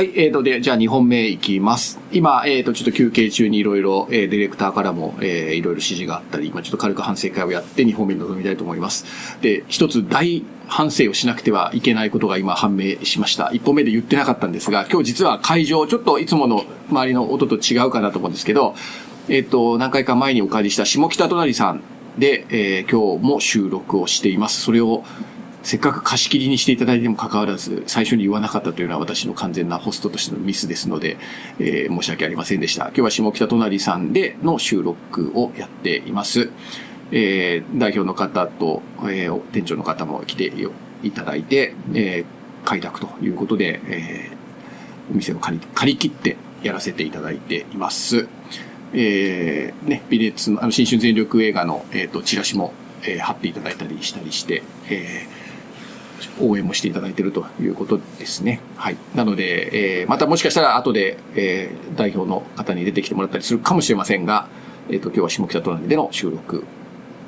はい、えーと、で、じゃあ2本目いきます。今、えーと、ちょっと休憩中にいろいろ、えーディレクターからも、えーいろいろ指示があったり、今ちょっと軽く反省会をやって2本目に臨みたいと思います。で、一つ大反省をしなくてはいけないことが今判明しました。1本目で言ってなかったんですが、今日実は会場、ちょっといつもの周りの音と違うかなと思うんですけど、えっ、と、何回か前にお借りした下北隣さんで、えー今日も収録をしています。それを、せっかく貸し切りにしていただいてもかかわらず、最初に言わなかったというのは私の完全なホストとしてのミスですので、えー申し訳ありませんでした。今日は下北隣さんでの収録をやっています。えー代表の方と、えー店長の方も来ていただいて、えー開拓ということで、えーお店を借り借り切ってやらせていただいています。えーね、微熱の、あの、新春全力映画の、えっ、と、チラシも、えー貼っていただいたりしたりして、えー応援もしていただいているということですね。はい。なので、えーまたもしかしたら後で、えー代表の方に出てきてもらったりするかもしれませんが、えっ、と、今日は下北隣での収録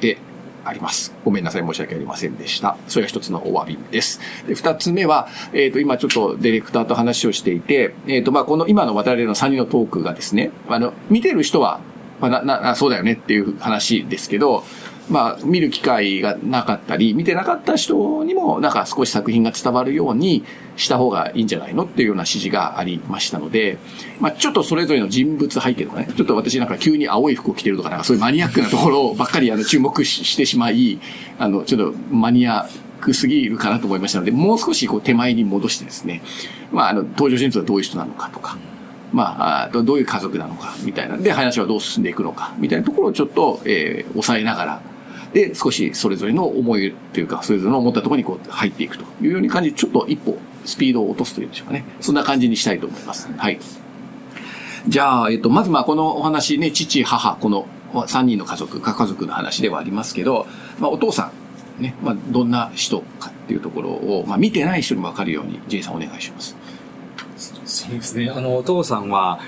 であります。ごめんなさい、申し訳ありませんでした。それが一つのお詫びです。で、二つ目は、えっ、と、今ちょっとディレクターと話をしていて、えっ、と、まあ、この今の我々の3人のトークがですね、あの、見てる人は、まあ、な、なそうだよねっていう話ですけど、まあ、見る機会がなかったり、見てなかった人にも、なんか少し作品が伝わるようにした方がいいんじゃないのっていうような指示がありましたので、まあ、ちょっとそれぞれの人物背景とかね、ちょっと私なんか急に青い服を着てるとか、なんかそういうマニアックなところばっかりあの注目してしまい、あの、ちょっとマニアッすぎるかなと思いましたので、もう少しこう手前に戻してですね、まあ、あの、登場人物はどういう人なのかとか、まあ、どどういう家族なのか、みたいな。で、話はどう進んでいくのか、みたいなところをちょっと、えー抑えながら、で、少しそれぞれの思いというか、それぞれの思ったところにこう入っていくというように感じ、ちょっと一歩スピードを落とすというんでしょうかね。そんな感じにしたいと思います。はい。じゃあ、えっと、まずまあこのお話ね、父、母、この3人の家族、家族の話ではありますけど、まあお父さん、ね、まあどんな人かっていうところを、まあ見てない人にもわかるように、J さんお願いします。そうですね。あの、お父さんは、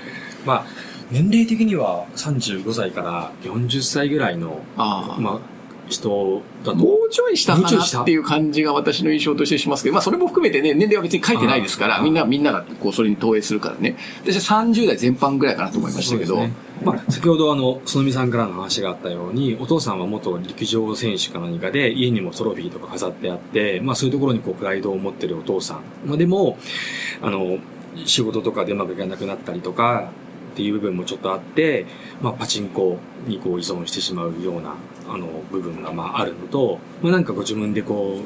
まあ、年齢的には35歳から40歳ぐらいの、ああ。まあ、人だと。もうちょい下かなっていう感じが私の印象としてしますけど、まあそれも含めてね、年齢は別に書いてないですから、みんな、みんながこうそれに投影するからね。私は30代全般ぐらいかなと思いましたけど、ねまあ、先ほどあの、そのみさんからの話があったように、お父さんは元陸上選手か何かで、家にもトロフィーとか飾ってあって、まあそういうところにこう、プライドを持ってるお父さん。まあでも、あの、仕事とかでうまくいかなくなったりとか、っていう部分もちょっとあって、まあパチンコにこう依存してしまうような、あの、部分がまああるのと、まあなんかご自分でこ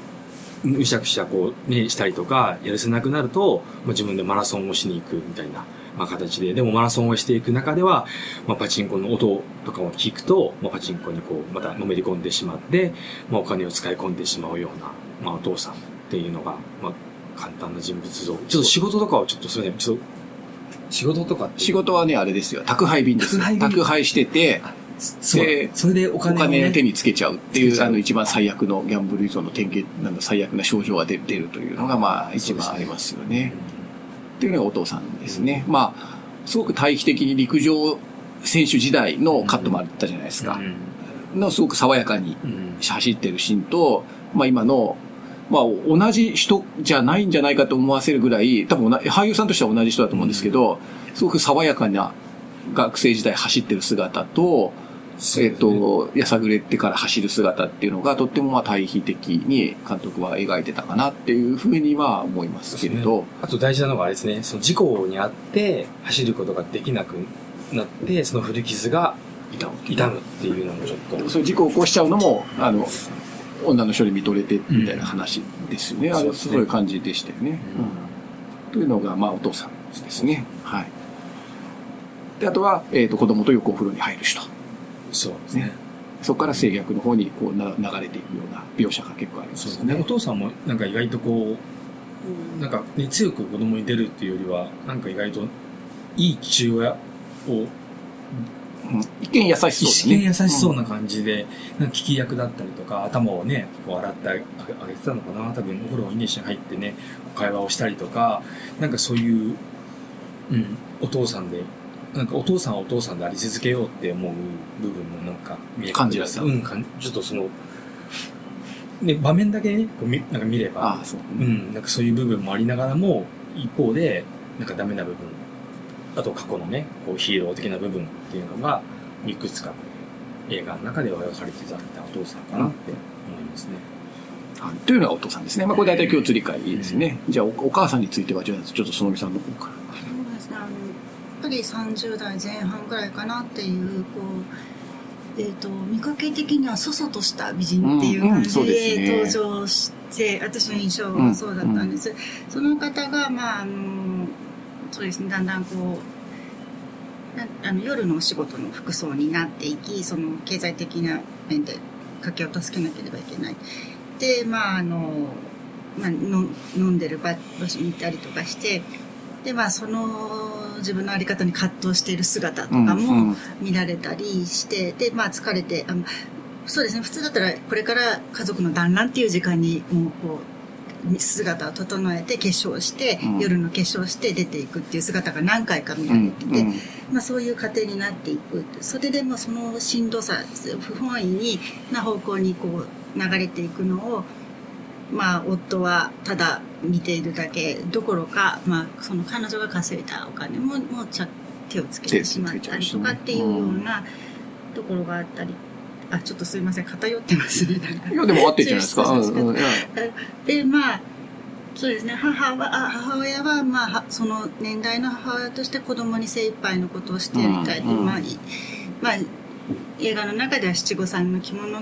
う、むしゃくしゃこう、ね、したりとか、やるせなくなると、まあ、自分でマラソンをしに行くみたいな、まあ、形で、でもマラソンをしていく中では、まあ、パチンコの音とかを聞くと、まあ、パチンコにこう、またのめり込んでしまって、まあ、お金を使い込んでしまうような、まあ、お父さんっていうのが、まあ、簡単な人物像。ちょっと仕事とかをちょっとそれ、ちょっと、仕事とか仕事はね、あれですよ。宅配便です。宅配便宅配してて、でそれでおお金を、ね、金を手につけちゃうっていう、あの一番最悪のギャンブル依存の典型、なんだ最悪な症状が出出るというのが、まあ一番ありますよね。っていうのがお父さんですね。まあ、すごく対比的に陸上選手時代のカットもあったじゃないですか。のすごく爽やかに走ってるシーンと、まあ今の、まあ同じ人じゃないんじゃないかと思わせるぐらい、多分俳優さんとしては同じ人だと思うんですけど、すごく爽やかな学生時代走ってる姿と、えっ、と、やさぐれてから走る姿っていうのがとってもまあ対比的に監督は描いてたかなっていうふうには思いますけれど、あと大事なのがあれですね、その事故にあって走ることができなくなって、その古傷が痛む痛むっていうのもちょっと。そういう事故を起こしちゃうのも、あの、女の人に見とれてみたいな話ですよね。あれそうですねそういう感じでしたよね。うんうんというのが、まあ、お父さんですね。はい。で、あとは、えっ、と、子供とよくお風呂に入る人。そうですね。そこから制約の方にこうな流れていくような描写が結構ありますよね。そうですね。お父さんもなんか意外とこう、なんか、ね、強く子供に出るっていうよりは、なんか意外といい父親をうん一見優しそうね。見優しそうな感じで、なんか聞き役だったりとか、頭をね、こう洗ってあげあげてたのかな多分お風呂に一緒に入ってね、会話をしたりとか、なんかそういう、うん、お父さんで、なんかお父さんはお父さんであり続けようって思う部分もなんか見え感じられたうん、ちょっとその、ね、場面だけね、こう見なんか見れば、ああ、そう。うん、なんかそういう部分もありながらも、一方で、なんかダメな部分、あと過去のね、こうヒーロー的な部分っていうのが、いくつか映画の中では描かれていたお父さんかなって思いますね。はいというのがお父さんですね。まあ、これ大体共通理解ですね。じゃあお、お母さんについては、じゃあ、ちょっとそのみさんの方から。そうですねあのやっぱり30代前半ぐらいかなっていうこう、えー、と見かけ的にはそそとした美人っていう感じうんうんそうですねで登場して、私の印象はそうだったんです、その方がまああのそうですねだんだんこうなあの夜のお仕事の服装になっていきその経済的な面で家計を助けなければいけない。でまああの、まあ、の飲んでる場場所に行ったりとかしてでまあその自分の在り方に葛藤している姿とかうんうもん。見られたりして、でまあ疲れてあのそうですね普通だったらこれから家族の団らんっていう時間にもうこう姿を整えて化粧して、うん夜の化粧して出ていくっていう姿が何回か見うんられてて、うんまあ、そういう過程になっていくそれでもそのしんどさ不本意にな方向にこう流れていくのをまあ夫はただ見ているだけどころか、まあ、その彼女が稼いだお金ももうちゃ手をつけてしまったりとかっていうようなところがあったり。あちょっとすいません。偏ってますね。いや、でも合ってるじゃないですか。でまあそうですね。母はあ母親は、まあは、その年代の母親として子供に精一杯のことをしてやりたいと、うんうん。まあいまあ、映画の中では七五三の着物を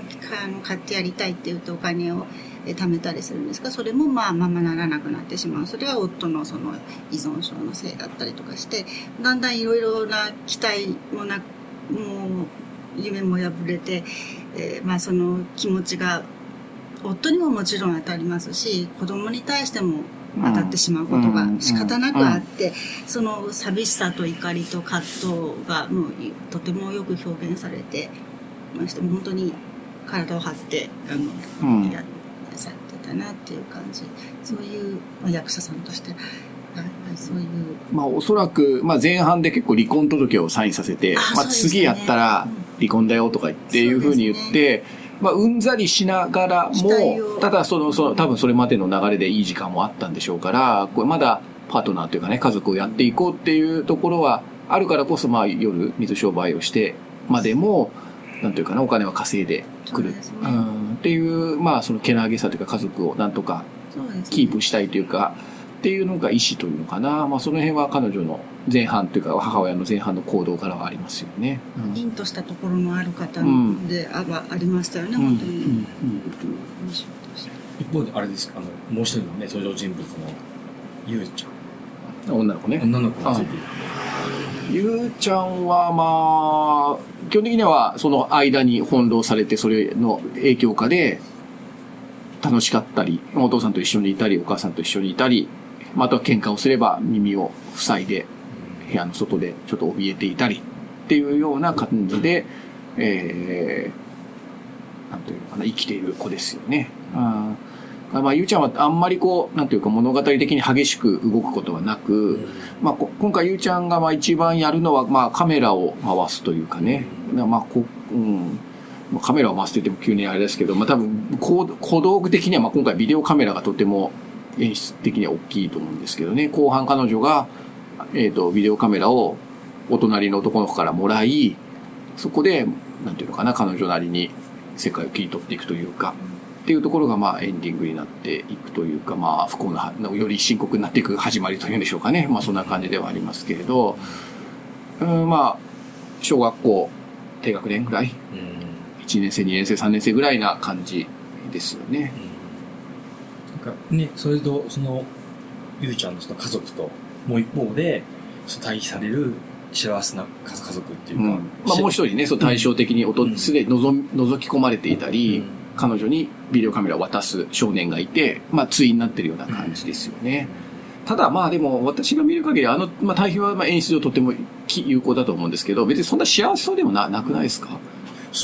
買ってやりたいって言うとお金をえ貯めたりするんですがそれもまあままならなくなってしまう。それは夫のその依存症のせいだったりとかしてだんだんいろいろな期待もなもう夢も破れて、えーまあ、その気持ちが夫にももちろん当たりますし子供に対しても当たってしまうことが仕方なくあって、その寂しさと怒りと葛藤がもうとてもよく表現されてまして本当に体を張ってあの、うん。やされてたなっていう感じ。そういう、まあ、役者さんとして、はいはい、そういう。まあ、おそらく、まあ、前半で結構離婚届をサインさせて、あまあ、次やったら離婚だよとか言っていうふうに言って、まあ、うんざりしながらも、ただその、その、多分それまでの流れでいい時間もあったんでしょうから、これまだパートナーというかね、家族をやっていこうっていうところはあるからこそ、まあ、夜、水商売をしてまでも、なんというかな、お金は稼いでくる。そうん、っていう、まあ、そのけなげさというか家族をなんとかキープしたいというか、っていうのが意思というのかな。まあ、その辺は彼女の前半というか、母親の前半の行動からはありますよね。うん凛としたところのある方うんであ,、ありましたよね、うん本当に、うんうん一方であれですあの、もう一人のね、登場人物のゆうちゃ女の子ねん。。女の子がついて。ゆうちゃんはまあ、基本的にはその間に翻弄されて、それの影響下で、楽しかったり、お父さんと一緒にいたり、お母さんと一緒にいたり、まあ、とは喧嘩をすれば耳を塞いで、部屋の外でちょっと怯えていたりっていうような感じで、えー、なんというかな、生きている子ですよね。あまあ、ゆうちゃんはあんまりこう、なんていうか物語的に激しく動くことはなく、まあ、今回ゆうちゃんがまあ一番やるのは、まあ、カメラを回すというかね。まあ、こうん。カメラを回すと言っても急にあれですけど、まあ多分小、小道具的には、まあ今回ビデオカメラがとても演出的には大きいと思うんですけどね。後半彼女が、えっ、と、ビデオカメラをお隣の男の子からもらい、そこで、なんていうのかな、彼女なりに世界を切り取っていくというか、っていうところがまあエンディングになっていくというか、まあ不幸な、より深刻になっていく始まりというんでしょうかね。まあそんな感じではありますけれど、うん、まあ、小学校低学年ぐらい、うん1年生、2年生、3年生ぐらいな感じですよね。なんかね、それと、その、ゆうちゃんのその家族と、もう一方で、対比される幸せな家家族っていうか、うん。まあもう一人ね、そう対照的にすでに覗み覗き込まれていたり、うん彼女にビデオカメラを渡す少年がいて、まあ対になってるような感じですよね。ただまあでも私が見る限りあの、まあ対比はまあ演出上とてもき有効だと思うんですけど、別にそんな幸せそうでもななくないですか？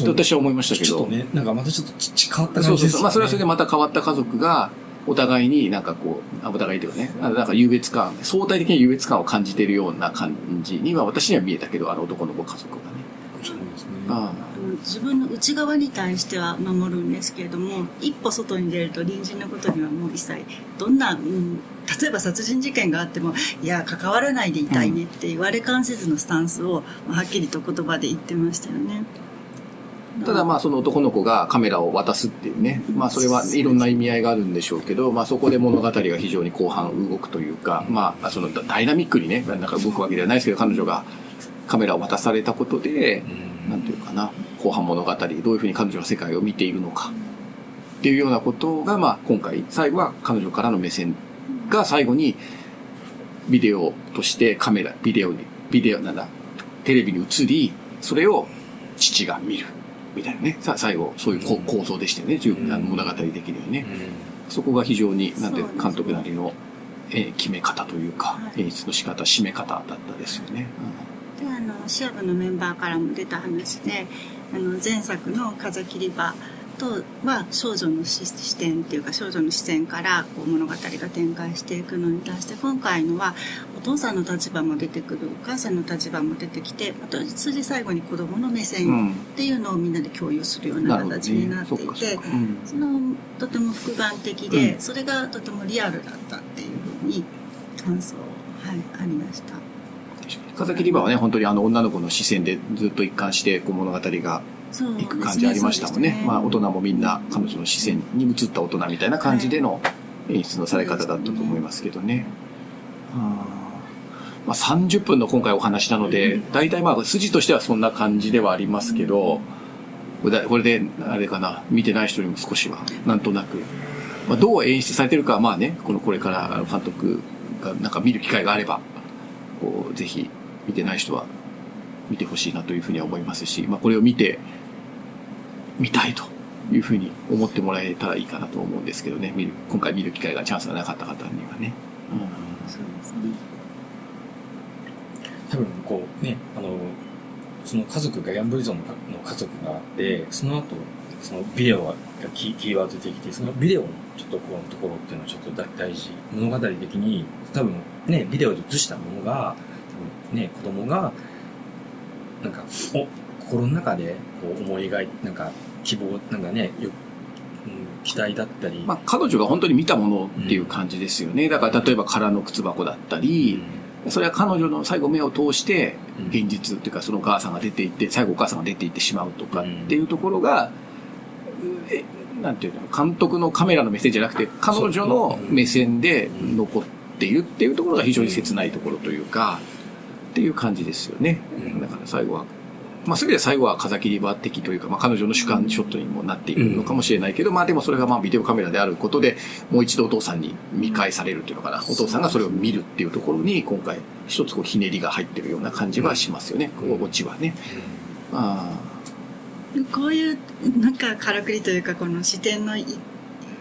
私は思いましたけど。ちょっとね、なんかまたちょっと変わったそうそうそう。感じですよね。まあそれはそれでまた変わった家族が、お互いになんかこう、あお互いというかね、あなんか優越感、相対的に優越感を感じているような感じには私には見えたけど、あの男の子家族がね。そうですね。あ自分の内側に対しては守るんですけれども一歩外に出ると隣人のことにはもう一切どんな、うん、例えば殺人事件があってもいや関わらないでいたいねって言われ関せずのスタンスをまあはっきりと言葉で言ってましたよね。ただまあその男の子がカメラを渡すっていうね、まあそれはいろんな意味合いがあるんでしょうけど、まあそこで物語が非常に後半動くというか、まあそのダイナミックにね、なんか動くわけではないですけど、彼女がカメラを渡されたことで、なんていうかな、後半物語、どういうふうに彼女が世界を見ているのか、っていうようなことが、まあ今回、最後は彼女からの目線が最後に、ビデオとしてカメラ、ビデオに、ビデオなんだ、テレビに映り、それを父が見る。みたいなね。さ最後、そういうこ構造でしたよね。十分あの物語的にはね。そこが非常に、なんて監督なりの、えー決め方というかは、い演出の仕方、締め方だったですよね。であのシア部のメンバーからも出た話であの前作の「風切り場」とは少女の視視点っていうか少女の視線からこう物語が展開していくのに対して今回のはお父さんの立場も出てくるお母さんの立場も出てきてまたそれで最後に子供の目うん。線っていうのをみんなで共有するような形になね。っていて、そのとても複眼的で、うんそれがとてもリアルだったっていうふうに感想、はい、ありました。風切り場はね、本当にあの女の子の視線でずっと一貫してこう物語がいく感じありましたもんね。まあ大人もみんな彼女の視線に映った大人みたいな感じでの演出のされ方だったと思いますけどね。あー。まあ、30分の今回お話なので、大体まあ筋としてはそんな感じではありますけど、これで、あれかな、見てない人にも少しは、なんとなく、まあ、どう演出されてるかはまあね、このこれから監督がなんか見る機会があれば、こう、ぜひ見てない人は見てほしいなというふうには思いますし、まあこれを見て、見たいというふうに思ってもらえたらいいかなと思うんですけどね、見る、今回見る機会がチャンスがなかった方にはね。そうですね。多分こうね、あの、その家族がギャンブル依存の家族があって、その後、そのビデオがキーキーワード出てきて、そのビデオのちょっとこのところっていうのはちょっと大大事。物語的に、多分ね、ビデオで映したものが、多分ね、子供が、なんか、お、心の中でこう思い描いて、なんか希望、なんかね、ようん、期待だったり、まあ彼女が本当に見たものっていう感じですよね。だから例えば空の靴箱だったり、それは彼女の最後目を通してうん。現実っていうかそのお母さんが出ていって最後お母さんが出ていってしまうとかっていうところが、えなんていうの？監督のカメラの目線じゃなくて彼女の目線で残っているっていうところが非常に切ないところというかっていう感じですよね。うん。だから最後はまあ、そういう意味では最後は風切り場的というか、まあ、彼女の主観ショットにもなっているのかもしれないけど、まあでもそれがまあビデオカメラであることで、もう一度お父さんに見返されるっていうのかな。お父さんがそれを見るっていうところに、今回一つこうひねりが入ってるような感じはしますよね。こうオチはね。あこういうなんかからくりというかこの視点のい移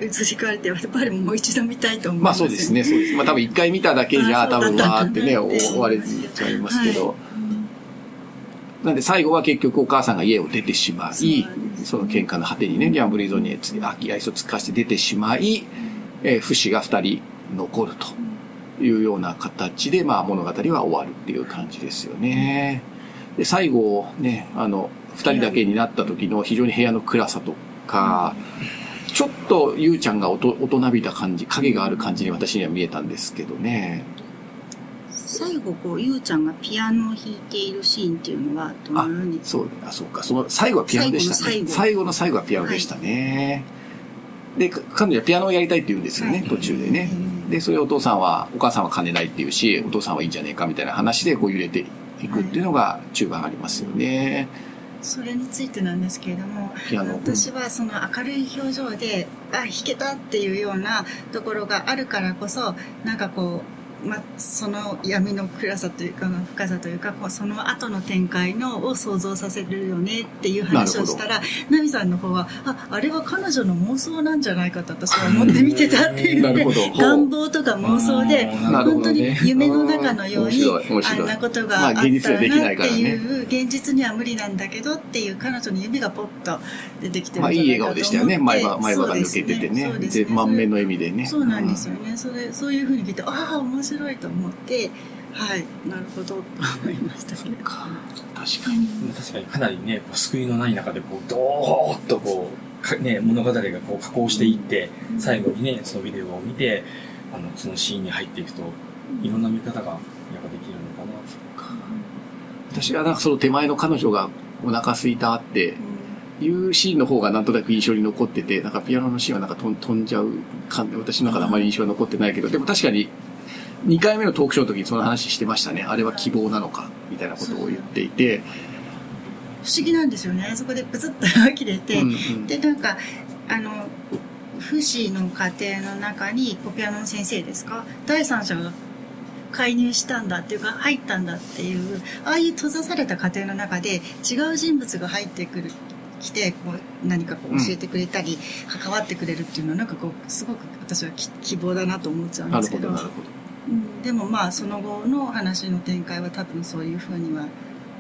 り変わりってやっぱりもう一度見たいと思いまますよあそうですね、そうです。まあ多分一回見ただけじゃ多分わーってね、終われちゃいますけど。はいなんで最後は結局お母さんが家を出てしまい、その喧嘩の果てにね、ギャンブル依存に愛想つかして出てしまい、えー不死が二人残るというような形で、まあ物語は終わるっていう感じですよね。で、最後ね、あの、二人だけになった時の非常に部屋の暗さとか、ちょっとゆうちゃんがおと大人びた感じ、影がある感じに私には見えたんですけどね。最後こうゆうちゃんがピアノを弾いているシーンっていうのはどのように？そう、あ、そうか。その最後はピアノでしたね。最後の最後最後の最後はピアノでしたね。で、か彼女はピアノをやりたいって言うんですよね、はい途中でね。で、それをお父さんは、お母さんは金ないって言うし、お父さんはいいんじゃねえかみたいな話でこう揺れていくっていうのが中盤ありますよね。それについてなんですけれども。私はその明るい表情であ弾けたっていうようなところがあるからこそなんかこう、まあ、その闇の暗さというか深さというかこうその後の展開のを想像させるよねっていう話をしたら奈美さんの方はああれは彼女の妄想なんじゃないかと私は思って見てたっていうなるほど。願望とか妄想で本当に夢の中のようにあんなことがあったらなっていう現実には無理なんだけどっていう彼女の夢がポッと出てきてまあいい笑顔でしたよね。前歯、前歯が抜けててね。そうですで、満面の笑みでね。そうなんですよね。それそういうふうに聞いてああ面白いと思ってはいなるほどと思いましたけど。確かに。確かにかなりねこう救いのない中でこうドーッとこうかね、物語がこう加工していって、最後にねそのビデオを見てあのそのシーンに入っていくといろんな見方がやっぱできるのかな。私はなんかその手前の彼女がお腹空いたっていうシーンの方がなんとなく印象に残ってて、なんかピアノのシーンはなんか飛ん飛んじゃう感じ、私の中であまり印象が残ってないけど、でも確かに2回目のトークショーの時にその話してましたね。あれは希望なのか、みたいなことを言っていて。不思議なんですよねそこでプツッと切れて、うんうんでなんかあの不死の過程の中にコピアノの先生ですか？第三者が介入したんだっていうか入ったんだっていうああいう閉ざされた過程の中で違う人物が入ってくる来てこう何かこう教えてくれたり、関わってくれるっていうのはなんかこうすごく私はき希望だなと思っちゃうんですけどなるほど、なるほど。うんでもまあその後の話の展開は多分そういうふうには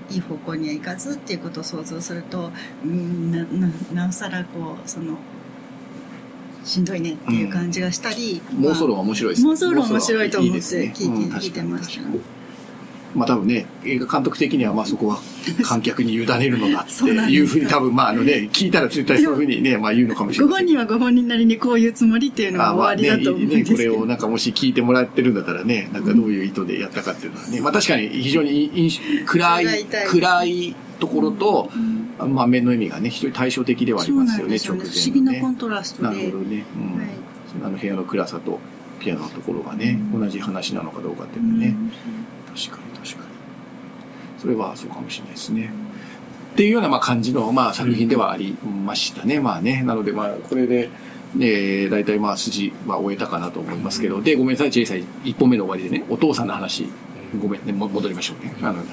いい方向にはいかずっていうことを想像するとうんなななおさらこうそのしんどいねっていう感じがしたり、まあ妄想論は面白いです妄想論面白いと思って聞いてうん。聞いてましたまあ多分ね、映画監督的にはまあそこは 観客に委ねるのだっていうふうに多分まああのね、聞いたら絶対そういうふうにね、まあ言うのかもしれごない。本人はご本人なりにこういうつもりっていうのが終わりだと思うんねですけど、これをなんかもし聞いてもらってるんだったらね、なんかどういう意図でやったかっていうのはね、まあ確かに非常に印暗い暗いところと、まあ面の意味がね、非常に対照的ではありますよね、直前不思議な。コントラストで。なるほどね。うん。はい。あの部屋の暗さとピアノのところがね、同じ話なのかどうかっていうのはね、確かに。それはそうかもしれないですね。っていうようなまあ感じのまあ作品ではありましたね。まあね。なのでまあこれで、えー、大体まあ筋は終えたかなと思いますけど、で、ごめんなさい、小さい一本目の終わりでね、お父さんの話、ごめんね、も戻りましょうね。あの、はい。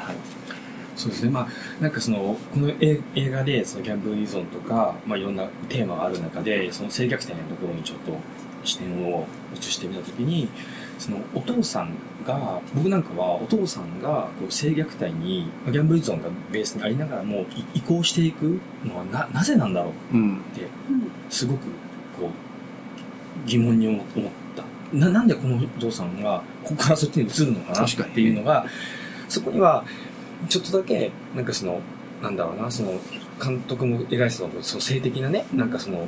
そうですねまあなんかそのこの映映画でそのギャンブル依存とか、まあ、いろんなテーマがある中でその性逆転のところにちょっと視点を移してみたときにそのお父さんが僕なんかはお父さんがこう性虐待にまあギャンブル依存がベースにありながらもい移行していくのはななぜなんだろう？うん。ってうんすごくこう疑問に思思った。ななんでこのお父さんがここからそっちに移るのかなっていうのがそこにはちょっとだけなんかそのなんだろうなその監督も描いてたのその性的なねなんかその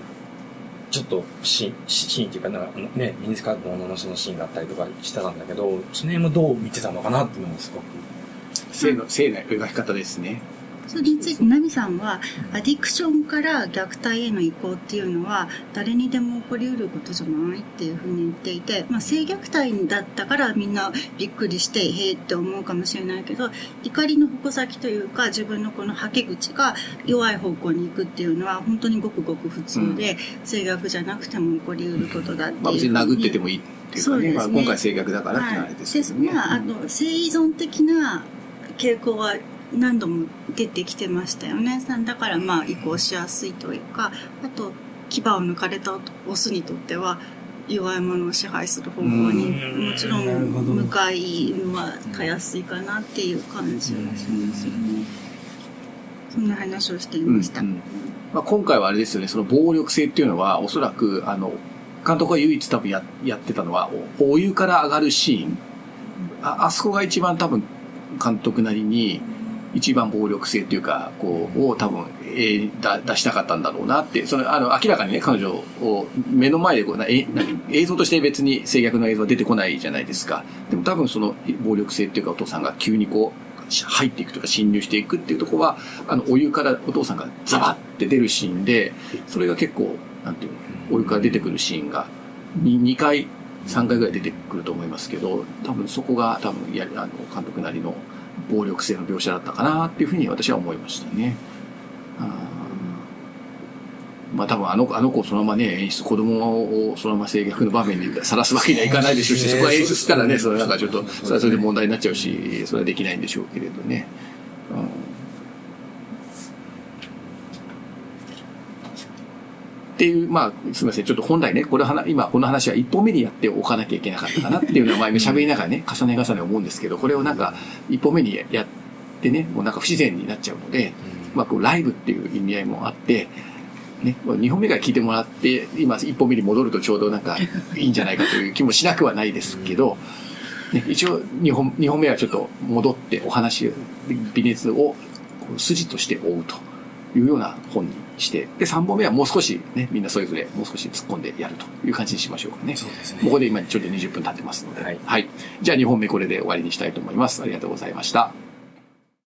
ちょっとシーンシーンっていうかなんかあのねミニスカートの女の人のシーンがあったりとかしてたんだけどその辺もどう見てたのかなっていうのもすごく性の、性の描き方ですね。それについてナミさんはアディクションから虐待への移行っていうのは誰にでも起こりうることじゃないっていうふうに言っていて、まあ、性虐待だったからみんなびっくりしてへえって思うかもしれないけど怒りの矛先というか自分のこのはけ口が弱い方向に行くっていうのは本当にごくごく普通で、性虐じゃなくても起こりうることだっていうまあ別に殴っててもいいっていうかね、ね。まあ今回性逆だからってあれですけどね。はい、まあ、あの性依存的な傾向は何度も出てきてましたよね。さんだからまあ移行しやすいというかあと牙を抜かれたオスにとっては弱いものを支配する方向にうん。もちろん向かいはたやすいかなっていう感じはしますよね。そんな話をしていました、うんうん。まあ、今回はあれですよね、その暴力性っていうのは、おそらく、あの、監督が唯一多分ややってたのは、おお湯から上がるシーン。ああそこが一番多分、監督なりに、一番暴力性っていうか、こう、を多分、えー出したかったんだろうなって、その、あの、明らかにね、彼女を目の前でこうな、え、映像として別に制約の映像は出てこないじゃないですか。でも多分その暴力性っていうか、お父さんが急にこう、入っていくとか侵入していくっていうとこは、あの、お湯からお父さんがザバって出るシーンで、それが結構、なんていうの、お湯から出てくるシーンが、2, 2回、3回ぐらい出てくると思いますけど、多分そこが多分や、あの、監督なりの暴力性の描写だったかなっていうふうに私は思いましたね。まあ多分あの子、あの子をそのままね、演出、子供をそのまま制約の場面にさらすわけにはいかないでしょうし、そこは演出したらね、それなんかちょっと、それはそれで問題になっちゃうし、それはできないんでしょうけれどね。うんっていう、まあ、すみません。ちょっと本来ね、これはな、今この話は一本目にやっておかなきゃいけなかったかなっていうのは、まあ今喋りながらね、重ね重ね思うんですけど、これをなんか、一本目にやってね、もうなんか不自然になっちゃうので、まあこうライブっていう意味合いもあって、ね、2本目から聞いてもらって、今1本目に戻るとちょうどなんかいいんじゃないかという気もしなくはないですけど、ね、一応2本、二本目はちょっと戻ってお話、微熱を筋として追うというような本にして、で、3本目はもう少しね、みんなそれぞれもう少し突っ込んでやるという感じにしましょうかね。そうですねここで今ちょうど20分経ってますので。はいはい。じゃあ2本目これで終わりにしたいと思います。ありがとうございました。